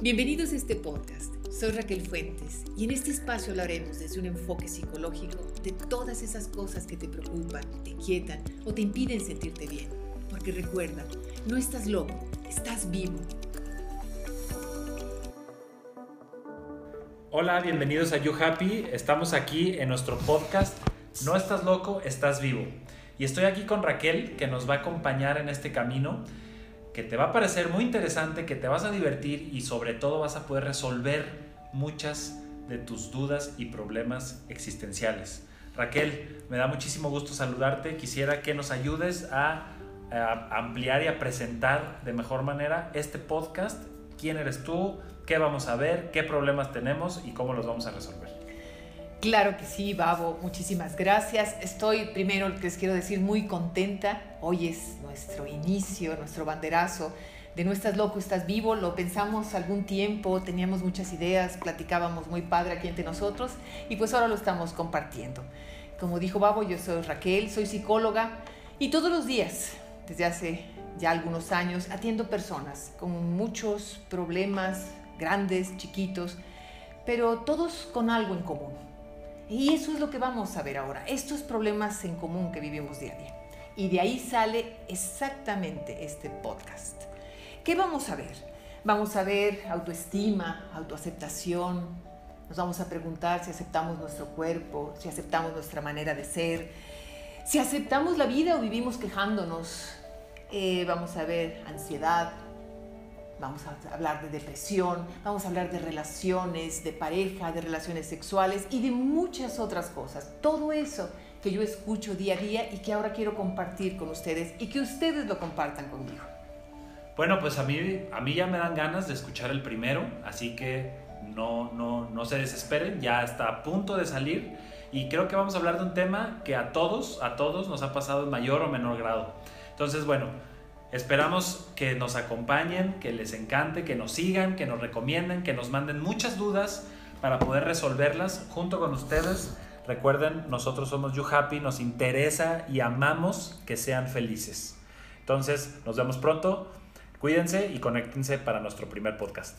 Bienvenidos a este podcast. Soy Raquel Fuentes y en este espacio hablaremos desde un enfoque psicológico de todas esas cosas que te preocupan, te inquietan o te impiden sentirte bien. Porque recuerda, no estás loco, estás vivo. Hola, bienvenidos a You Happy. Estamos aquí en nuestro podcast No estás loco, estás vivo. Y estoy aquí con Raquel que nos va a acompañar en este camino que te va a parecer muy interesante, que te vas a divertir y sobre todo vas a poder resolver muchas de tus dudas y problemas existenciales. Raquel, me da muchísimo gusto saludarte. Quisiera que nos ayudes a, ampliar y a presentar de mejor manera este podcast. ¿Quién eres tú? ¿Qué vamos a ver? ¿Qué problemas tenemos? ¿Y cómo los vamos a resolver? Claro que sí, Babo, muchísimas gracias. Estoy primero, les quiero decir, muy contenta. Hoy es nuestro inicio, nuestro banderazo de No estás loco, estás vivo. Lo pensamos algún tiempo, teníamos muchas ideas, platicábamos muy padre aquí entre nosotros y pues ahora lo estamos compartiendo. Como dijo Babo, yo soy Raquel, soy psicóloga y todos los días, desde hace ya algunos años, atiendo personas con muchos problemas, grandes, chiquitos, pero todos con algo en común y eso es lo que vamos a ver ahora, estos problemas en común que vivimos día a día. Y de ahí sale exactamente este podcast. ¿Qué vamos a ver? Vamos a ver autoestima, autoaceptación. Nos vamos a preguntar si aceptamos nuestro cuerpo, si aceptamos nuestra manera de ser, si aceptamos la vida o vivimos quejándonos. Eh, vamos a ver ansiedad, Vamos a hablar de depresión, vamos a hablar de relaciones, de pareja, de relaciones sexuales y de muchas otras cosas. Todo eso que yo escucho día a día y que ahora quiero compartir con ustedes y que ustedes lo compartan conmigo. Bueno, pues a mí, a mí ya me dan ganas de escuchar el primero, así que no, no, no se desesperen, ya está a punto de salir y creo que vamos a hablar de un tema que a todos, a todos nos ha pasado en mayor o menor grado. Entonces, bueno, Esperamos que nos acompañen, que les encante, que nos sigan, que nos recomienden, que nos manden muchas dudas para poder resolverlas junto con ustedes. Recuerden, nosotros somos You Happy, nos interesa y amamos que sean felices. Entonces, nos vemos pronto. Cuídense y conéctense para nuestro primer podcast.